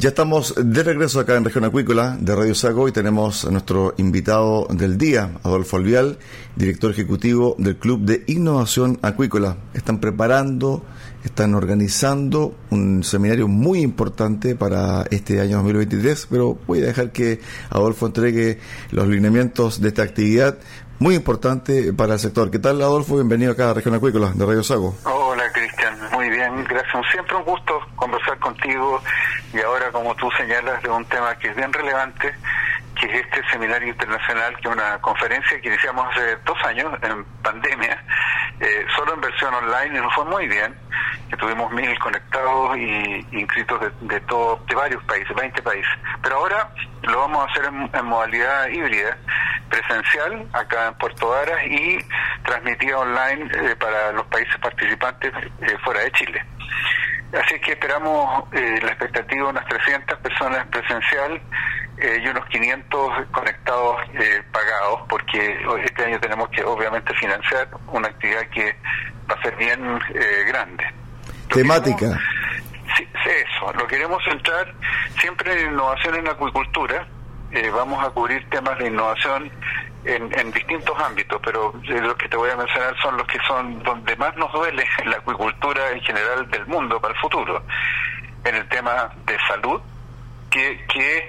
Ya estamos de regreso acá en Región Acuícola de Radio Sago y tenemos a nuestro invitado del día, Adolfo Alvial, director ejecutivo del Club de Innovación Acuícola. Están preparando, están organizando un seminario muy importante para este año 2023, pero voy a dejar que Adolfo entregue los lineamientos de esta actividad muy importante para el sector. ¿Qué tal, Adolfo? Bienvenido acá a Región Acuícola de Radio Sago. Hola, Cristian. Muy bien, gracias. Siempre un gusto conversar contigo y ahora, como tú señalas, de un tema que es bien relevante, que es este seminario internacional, que es una conferencia que iniciamos hace dos años en pandemia, eh, solo en versión online y nos fue muy bien, que tuvimos mil conectados y inscritos de, de, todo, de varios países, 20 países. Pero ahora lo vamos a hacer en, modalidad híbrida, presencial, acá en Puerto Varas y transmitida online eh, para los países participantes eh, fuera de Chile. Así que esperamos eh, la expectativa de unas 300 personas presencial eh, y unos 500 conectados eh, pagados, porque este año tenemos que obviamente financiar una actividad que va a ser bien grande. Temática. sí, eso, lo queremos centrar siempre en innovación en acuicultura. vamos a cubrir temas de innovación en, distintos ámbitos, pero los que te voy a mencionar son los que son donde más nos duele en la acuicultura en general del mundo para el futuro. En el tema de salud, que, que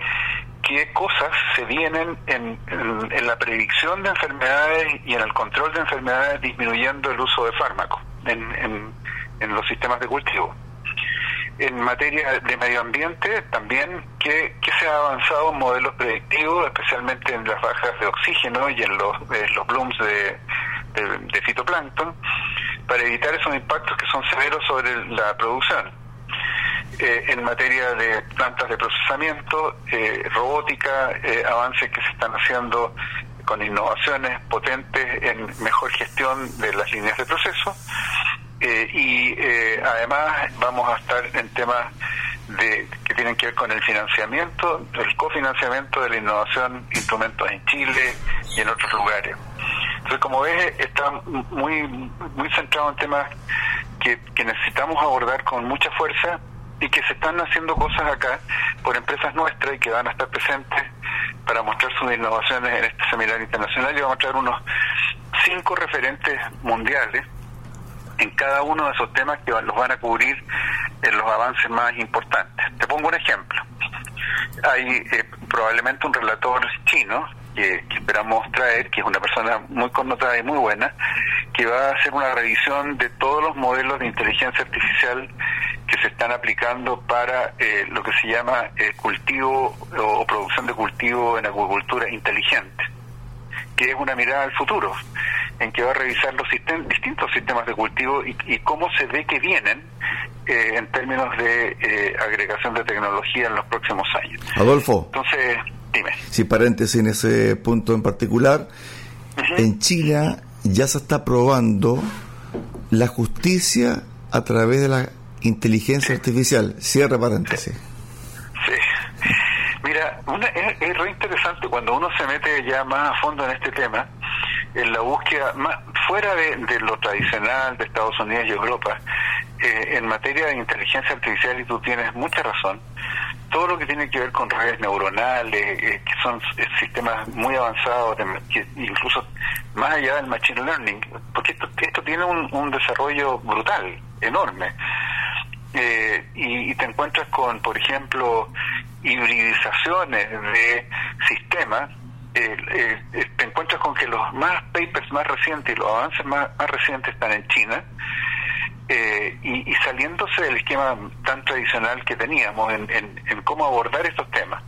qué cosas se vienen en, en, la predicción de enfermedades y en el control de enfermedades disminuyendo el uso de fármacos en, en los sistemas de cultivo en materia de medio ambiente, también que, se ha avanzado en modelos predictivos, especialmente en las bajas de oxígeno y en los, los blooms de, de, fitoplancton, para evitar esos impactos que son severos sobre la producción. Eh, en materia de plantas de procesamiento, eh, robótica, eh, avances que se están haciendo con innovaciones potentes en mejor gestión de las líneas de proceso eh, y eh, además vamos a estar en temas de que tienen que ver con el financiamiento, el cofinanciamiento de la innovación, instrumentos en Chile y en otros lugares. Entonces, como ves, está muy muy centrado en temas que, necesitamos abordar con mucha fuerza y que se están haciendo cosas acá por empresas nuestras y que van a estar presentes para mostrar sus innovaciones en este seminario internacional y vamos a traer unos cinco referentes mundiales en cada uno de esos temas que los van a cubrir en los avances más importantes. Te pongo un ejemplo. Hay eh, probablemente un relator chino que, esperamos traer, que es una persona muy connotada y muy buena, que va a hacer una revisión de todos los modelos de inteligencia artificial que se están aplicando para eh, lo que se llama eh, cultivo o producción de cultivo en acuicultura inteligente, que es una mirada al futuro, en que va a revisar los distintos sistemas de cultivo y, cómo se ve que vienen eh, en términos de agregación de tecnología en los próximos años. Adolfo. Entonces, dime. Si paréntesis en ese punto en particular, en Chile ya se está probando la justicia a través de la inteligencia artificial. Cierra paréntesis. Sí. Mira, es, es, re interesante cuando uno se mete ya más a fondo en este tema, en la búsqueda, más, fuera de, lo tradicional de Estados Unidos y Europa, eh, en materia de inteligencia artificial, y tú tienes mucha razón, todo lo que tiene que ver con redes neuronales, eh, que son eh, sistemas muy avanzados, incluso más allá del machine learning, porque esto, esto tiene un, desarrollo brutal, enorme. Eh, y, te encuentras con, por ejemplo, hibridizaciones de sistemas, eh, eh, te encuentras con que los más papers más recientes y los avances más, recientes están en China, y, saliéndose del esquema tan tradicional que teníamos en, cómo abordar estos temas.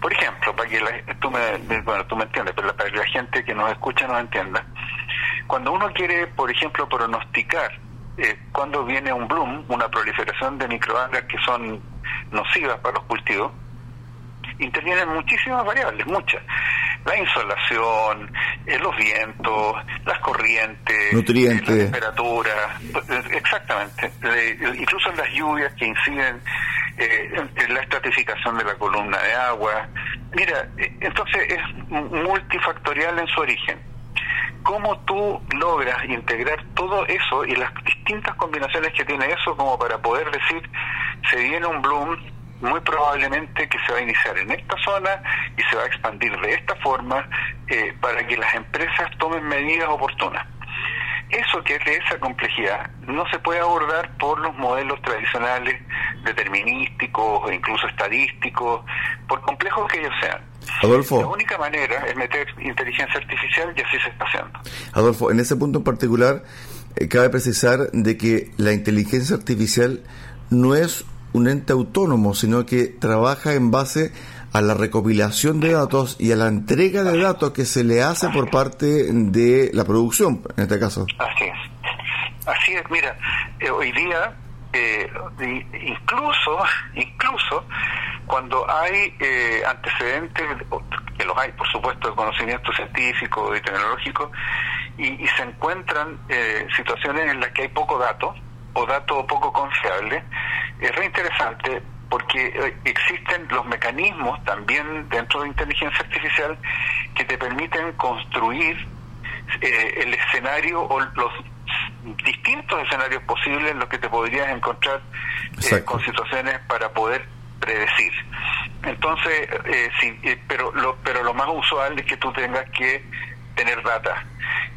Por ejemplo, para que tú, me, bueno, tú me entiendes, pero para la gente que nos escucha nos entienda, cuando uno quiere, por ejemplo, pronosticar eh, cuando viene un bloom, una proliferación de microalgas que son nocivas para los cultivos, intervienen muchísimas variables, muchas. La insolación, eh, los vientos, las corrientes, Nutrientes. la temperatura, eh, exactamente. incluso las lluvias que inciden en la estratificación de la columna de agua. Mira, entonces es multifactorial en su origen cómo tú logras integrar todo eso y las distintas combinaciones que tiene eso como para poder decir, se viene un bloom muy probablemente que se va a iniciar en esta zona y se va a expandir de esta forma eh, para que las empresas tomen medidas oportunas. Eso que es de esa complejidad no se puede abordar por los modelos tradicionales determinísticos o incluso estadísticos, por complejos que ellos sean. Adolfo. La única manera es meter inteligencia artificial y así se está haciendo. Adolfo, en ese punto en particular, eh, cabe precisar de que la inteligencia artificial no es un ente autónomo, sino que trabaja en base a la recopilación de datos y a la entrega de datos que se le hace por parte de la producción, en este caso. Así es. Así es, mira, eh, hoy día eh, incluso incluso cuando hay eh, antecedentes que los hay por supuesto de conocimiento científico y tecnológico y, se encuentran eh, situaciones en las que hay poco dato o dato poco confiable es re interesante porque eh, existen los mecanismos también dentro de inteligencia artificial que te permiten construir el escenario o los distintos escenarios posibles en los que te podrías encontrar eh, con situaciones para poder predecir. Entonces, eh, sí, eh, pero, lo, pero lo más usual es que tú tengas que tener data.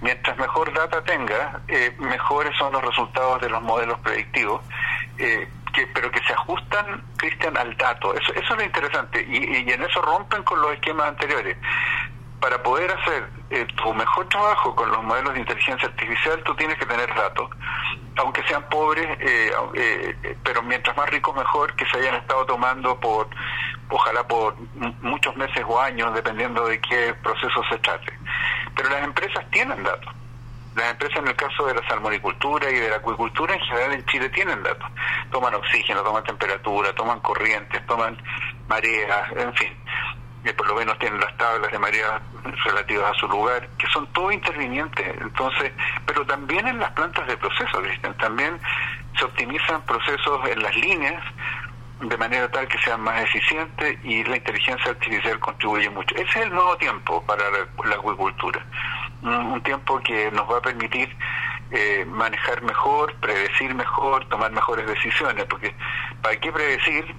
Mientras mejor data tengas, mejores son los resultados de los modelos predictivos, que, pero que se ajustan, Cristian, al dato. Eso, eso es lo interesante. Y, en eso rompen con los esquemas anteriores para poder hacer eh, tu mejor trabajo con los modelos de inteligencia artificial, tú tienes que tener datos, aunque sean pobres, eh, eh, pero mientras más ricos mejor, que se hayan estado tomando por, ojalá por muchos meses o años, dependiendo de qué proceso se trate. Pero las empresas tienen datos. Las empresas en el caso de la salmonicultura y de la acuicultura en general en Chile tienen datos. Toman oxígeno, toman temperatura, toman corrientes, toman mareas, en fin que por lo menos tienen las tablas de marea relativas a su lugar, que son todo intervinientes. Entonces, pero también en las plantas de proceso, Cristian, también se optimizan procesos en las líneas de manera tal que sean más eficientes y la inteligencia artificial contribuye mucho. Ese es el nuevo tiempo para la, acuicultura, un, tiempo que nos va a permitir eh, manejar mejor, predecir mejor, tomar mejores decisiones, porque ¿para qué predecir?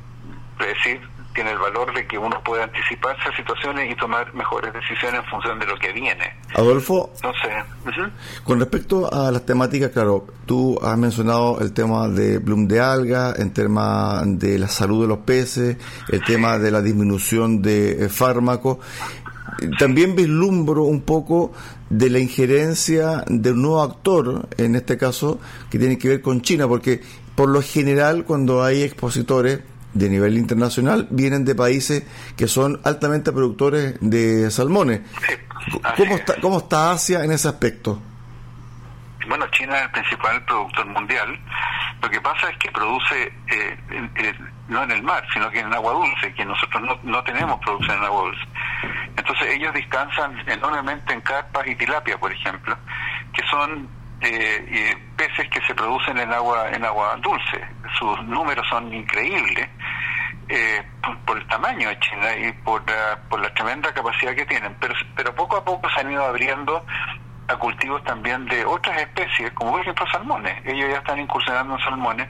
Predecir tiene el valor de que uno puede anticiparse a situaciones y tomar mejores decisiones en función de lo que viene. Adolfo, Entonces, con respecto a las temáticas, claro, tú has mencionado el tema de bloom de alga, el tema de la salud de los peces, el tema de la disminución de eh, fármacos. También vislumbro un poco de la injerencia de un nuevo actor, en este caso, que tiene que ver con China, porque por lo general cuando hay expositores de nivel internacional vienen de países que son altamente productores de salmones. ¿Cómo está, ¿Cómo está Asia en ese aspecto? Bueno, China es el principal productor mundial. Lo que pasa es que produce eh, no en el mar, sino que en agua dulce, que nosotros no, no tenemos producción en agua dulce. Entonces ellos descansan enormemente en carpas y tilapia, por ejemplo, que son eh, peces que se producen en agua en agua dulce. Sus números son increíbles eh, por, el tamaño de China y por la, por la tremenda capacidad que tienen. Pero, pero poco a poco se han ido abriendo a cultivos también de otras especies, como por ejemplo salmones. Ellos ya están incursionando en salmones,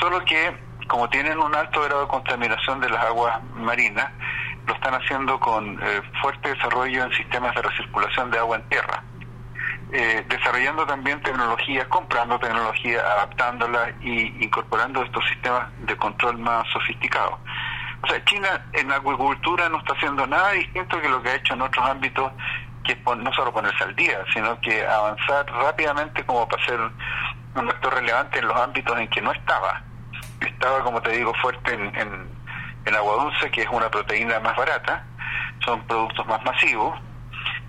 solo que como tienen un alto grado de contaminación de las aguas marinas, lo están haciendo con eh, fuerte desarrollo en sistemas de recirculación de agua en tierra. Eh, desarrollando también tecnologías, comprando tecnología, adaptándola y incorporando estos sistemas de control más sofisticados. O sea, China en acuicultura no está haciendo nada distinto que lo que ha hecho en otros ámbitos, que es no solo ponerse al día, sino que avanzar rápidamente como para ser un actor relevante en los ámbitos en que no estaba. Estaba, como te digo, fuerte en, en, en agua dulce, que es una proteína más barata, son productos más masivos,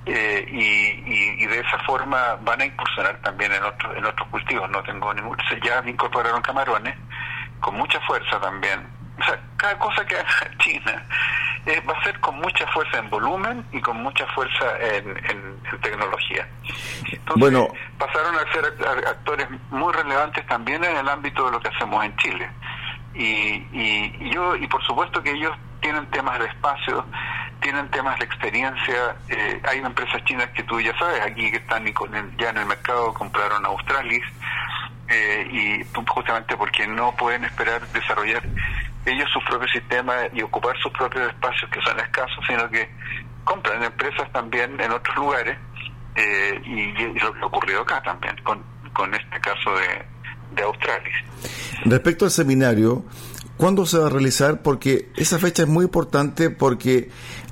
eh, y, de esa forma van a incursionar también en otros en otros cultivos. No tengo ningún ya incorporaron camarones con mucha fuerza también. O sea cada cosa que haga China eh, va a ser con mucha fuerza en volumen y con mucha fuerza en, tecnología. Entonces bueno. pasaron a ser actores muy relevantes también en el ámbito de lo que hacemos en Chile. Y, y yo y por supuesto que ellos tienen temas de espacio tienen temas de experiencia. Eh, hay empresas chinas que tú ya sabes, aquí que están ya en el mercado, compraron Australis, eh, y justamente porque no pueden esperar desarrollar ellos sus propios sistemas y ocupar sus propios espacios que son escasos, sino que compran empresas también en otros lugares, eh, y, lo que ocurrió acá también, con, con este caso de, de Australis. Respecto al seminario, ¿Cuándo se va a realizar? Porque esa fecha es muy importante porque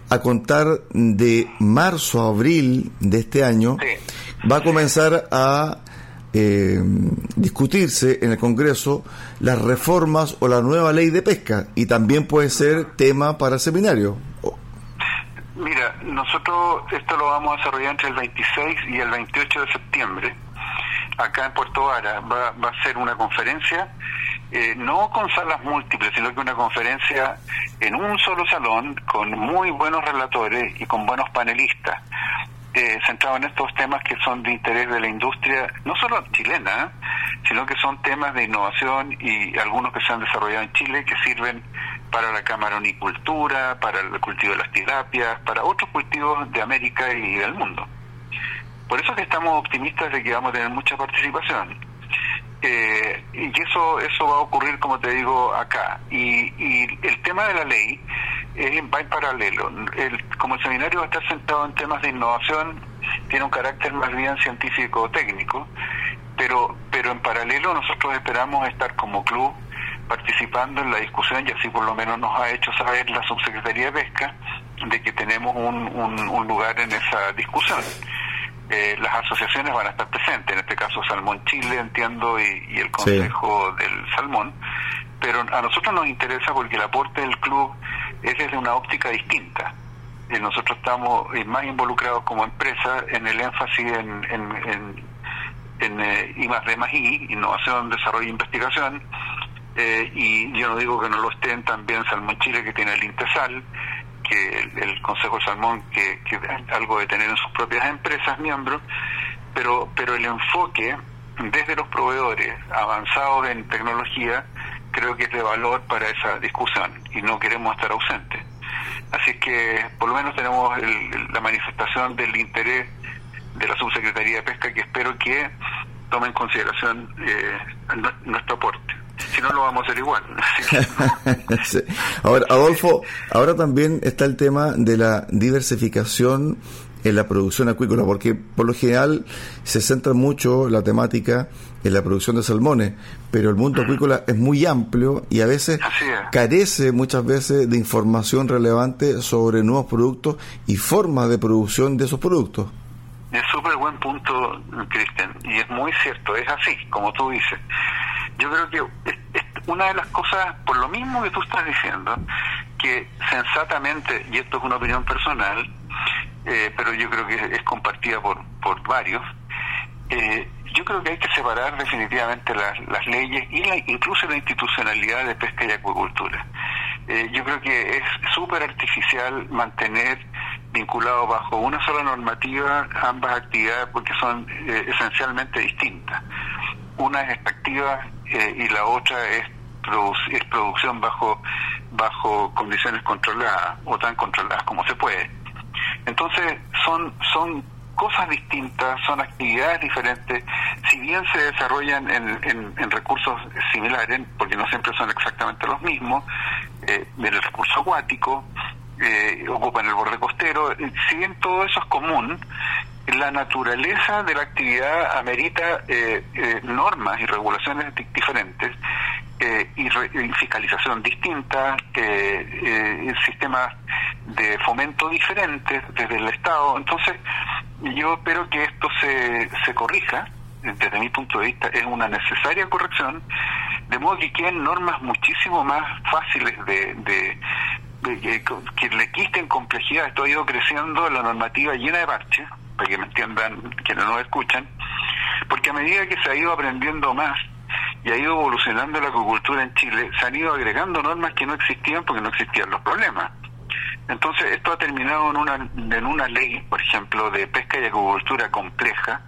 a contar de marzo a abril de este año, va a comenzar a eh, discutirse en el Congreso las reformas o la nueva ley de pesca y también puede ser tema para el seminario. Mira, nosotros esto lo vamos a desarrollar entre el 26 y el 28 de septiembre. Acá en Puerto Vara va, va a ser una conferencia eh, no con salas múltiples, sino que una conferencia en un solo salón con muy buenos relatores y con buenos panelistas, eh, centrados en estos temas que son de interés de la industria, no solo chilena, sino que son temas de innovación y algunos que se han desarrollado en Chile que sirven para la camaronicultura, para el cultivo de las tirapias, para otros cultivos de América y del mundo. Por eso que estamos optimistas de que vamos a tener mucha participación. Eh, y eso eso va a ocurrir, como te digo, acá. Y, y el tema de la ley es, va en paralelo. El, como el seminario va a estar centrado en temas de innovación, tiene un carácter más bien científico-técnico, pero, pero en paralelo nosotros esperamos estar como club participando en la discusión y así por lo menos nos ha hecho saber la Subsecretaría de Pesca de que tenemos un, un lugar en esa discusión. Eh, las asociaciones van a estar presentes, en este caso Salmón Chile, entiendo, y, el Consejo del Salmón, pero a nosotros nos interesa porque el aporte del club es desde una óptica distinta. Eh, nosotros estamos eh, más involucrados como empresa en el énfasis en, en, en, en eh, I más D más I, innovación, desarrollo e investigación, y yo no digo que no lo estén también Salmón Chile, que tiene el Intesal, que el, Consejo Salmón que, que algo de tener en sus propias empresas miembros, pero, pero el enfoque desde los proveedores avanzados en tecnología creo que es de valor para esa discusión y no queremos estar ausentes. Así que por lo menos tenemos la manifestación del interés de la Subsecretaría de Pesca que espero que tome en consideración eh, nuestro aporte. Si no, lo vamos a hacer igual. Ahora, Adolfo, ahora también está el tema de la diversificación en la producción acuícola, porque por lo general se centra mucho la temática en la producción de salmones, pero el mundo acuícola es muy amplio y a veces carece muchas veces de información relevante sobre nuevos productos y formas de producción de esos productos. Es súper buen punto, Cristian, y es muy cierto, es así, como tú dices. Yo creo que una de las cosas, por lo mismo que tú estás diciendo, que sensatamente, y esto es una opinión personal, eh, pero yo creo que es compartida por, por varios, eh, yo creo que hay que separar definitivamente las, las leyes y la, incluso la institucionalidad de pesca y acuicultura. Eh, yo creo que es súper artificial mantener vinculado bajo una sola normativa ambas actividades porque son esencialmente distintas. Una es extractiva y la otra es, es producción bajo bajo condiciones controladas o tan controladas como se puede. Entonces son, son cosas distintas, son actividades diferentes, si bien se desarrollan en, en, recursos similares, porque no siempre son exactamente los mismos, eh, el recurso acuático, eh, ocupan el borde costero, eh, si bien todo eso es común, la naturaleza de la actividad amerita eh, eh, normas y regulaciones diferentes eh, y, fiscalización distinta, eh, sistemas de fomento diferentes desde el Estado. Entonces, yo espero que esto se, se corrija. Desde mi punto de vista, es una necesaria corrección, de modo que queden normas muchísimo más fáciles de, de, que le quiten complejidad. Esto ha ido creciendo la normativa llena de parches, para que me entiendan quienes no escuchan, porque a medida que se ha ido aprendiendo más, y ha ido evolucionando la acuicultura en Chile, se han ido agregando normas que no existían porque no existían los problemas. Entonces, esto ha terminado en una, en una ley, por ejemplo, de pesca y acuicultura compleja,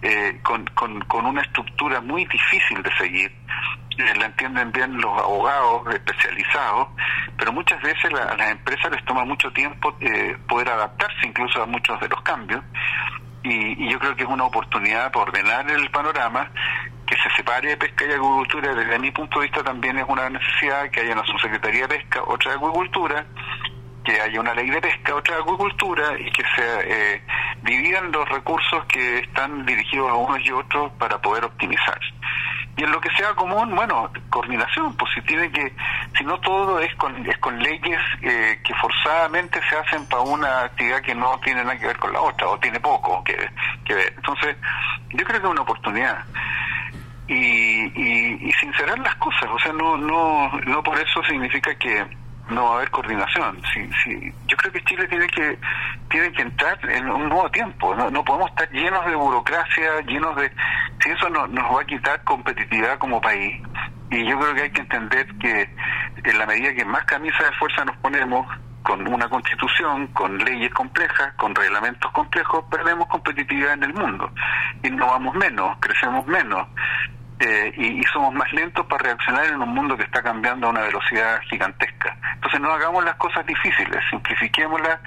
eh, con, con, una estructura muy difícil de seguir. Eh, la entienden bien los abogados especializados, pero muchas veces a las empresas les toma mucho tiempo eh, poder adaptarse incluso a muchos de los cambios. Y, y, yo creo que es una oportunidad para ordenar el panorama que se separe de pesca y agricultura, desde mi punto de vista también es una necesidad que haya una subsecretaría de pesca, otra de agricultura, que haya una ley de pesca, otra de agricultura y que se eh, dividan los recursos que están dirigidos a unos y otros para poder optimizar. Y en lo que sea común, bueno, coordinación, pues si tiene que, si no todo es con, es con leyes eh, que forzadamente se hacen para una actividad que no tiene nada que ver con la otra, o tiene poco que, ver. Entonces, yo creo que es una oportunidad y, y, y sincerar las cosas, o sea, no, no, no por eso significa que no va a haber coordinación. Si, si, yo creo que Chile tiene que tiene que entrar en un nuevo tiempo. No, no podemos estar llenos de burocracia, llenos de... Si eso no, nos va a quitar competitividad como país. Y yo creo que hay que entender que en la medida que más camisa de fuerza nos ponemos, con una constitución, con leyes complejas, con reglamentos complejos, perdemos competitividad en el mundo. Innovamos menos, crecemos menos. Eh, y, somos más lentos para reaccionar en un mundo que está cambiando a una velocidad gigantesca. No hagamos las cosas difíciles, simplifiquémoslas,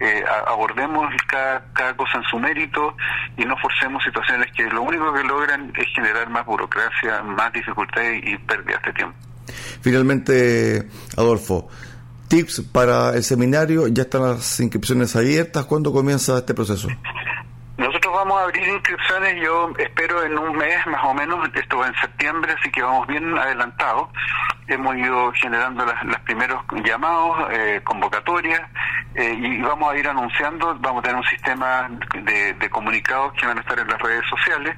eh, abordemos cada, cada cosa en su mérito y no forcemos situaciones que lo único que logran es generar más burocracia, más dificultades y pérdidas de tiempo. Finalmente, Adolfo, tips para el seminario, ya están las inscripciones abiertas, ¿cuándo comienza este proceso? Vamos a abrir inscripciones, yo espero en un mes más o menos, esto va en septiembre, así que vamos bien adelantados. Hemos ido generando los primeros llamados, eh, convocatorias, eh, y vamos a ir anunciando, vamos a tener un sistema de, comunicados que van a estar en las redes sociales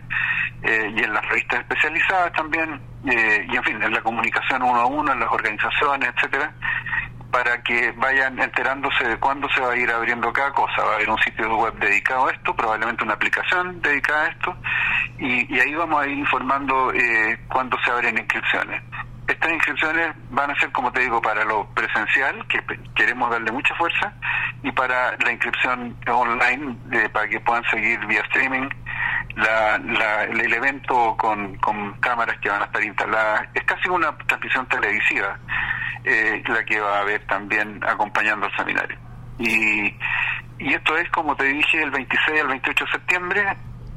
eh, y en las revistas especializadas también, y en fin, en la comunicación uno a uno, en las organizaciones, etcétera para que vayan enterándose de cuándo se va a ir abriendo cada cosa. Va a haber un sitio web dedicado a esto, probablemente una aplicación dedicada a esto, y, ahí vamos a ir informando eh, cuándo se abren inscripciones. Estas inscripciones van a ser, como te digo, para lo presencial, que queremos darle mucha fuerza, y para la inscripción online, eh, para que puedan seguir vía streaming la, el evento con, con cámaras que van a estar instaladas. Es casi una transmisión televisiva eh, la que va a haber también acompañando al seminario. Y, esto es, como te dije, el 26 al 28 de septiembre,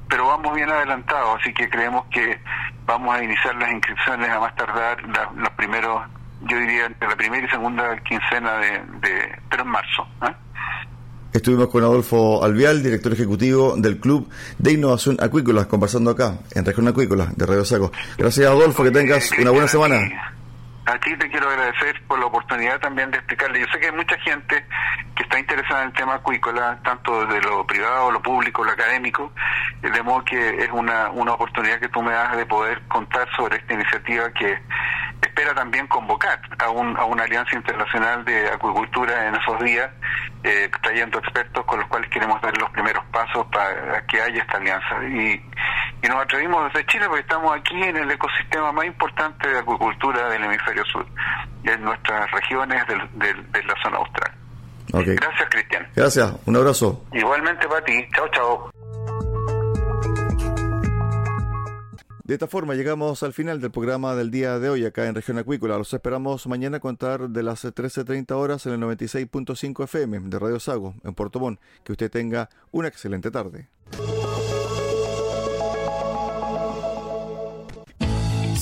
pero vamos bien adelantados, así que creemos que vamos a iniciar las inscripciones a más tardar los primeros, yo diría, entre la primera y segunda quincena de, de pero en marzo. ¿eh? Estuvimos con Adolfo Alvial, director ejecutivo del Club de Innovación Acuícola, conversando acá en Región Acuícola de Radio Saco. Gracias Adolfo, que tengas una buena semana. A ti te quiero agradecer por la oportunidad también de explicarle. Yo sé que hay mucha gente que está interesada en el tema acuícola, tanto de lo privado, lo público, lo académico, de modo que es una, una oportunidad que tú me das de poder contar sobre esta iniciativa que espera también convocar a, un, a una alianza internacional de acuicultura en esos días, eh, trayendo expertos con los cuales queremos dar los primeros pasos para que haya esta alianza. Y, y nos atrevimos desde Chile porque estamos aquí en el ecosistema más importante de acuicultura del hemisferio sur, en nuestras regiones de la zona austral. Gracias, Cristian. Gracias, un abrazo. Igualmente para ti. Chao, chao. De esta forma llegamos al final del programa del día de hoy acá en Región Acuícola. Los esperamos mañana a contar de las 13.30 horas en el 96.5 FM de Radio Sago en Puerto Montt. Que usted tenga una excelente tarde.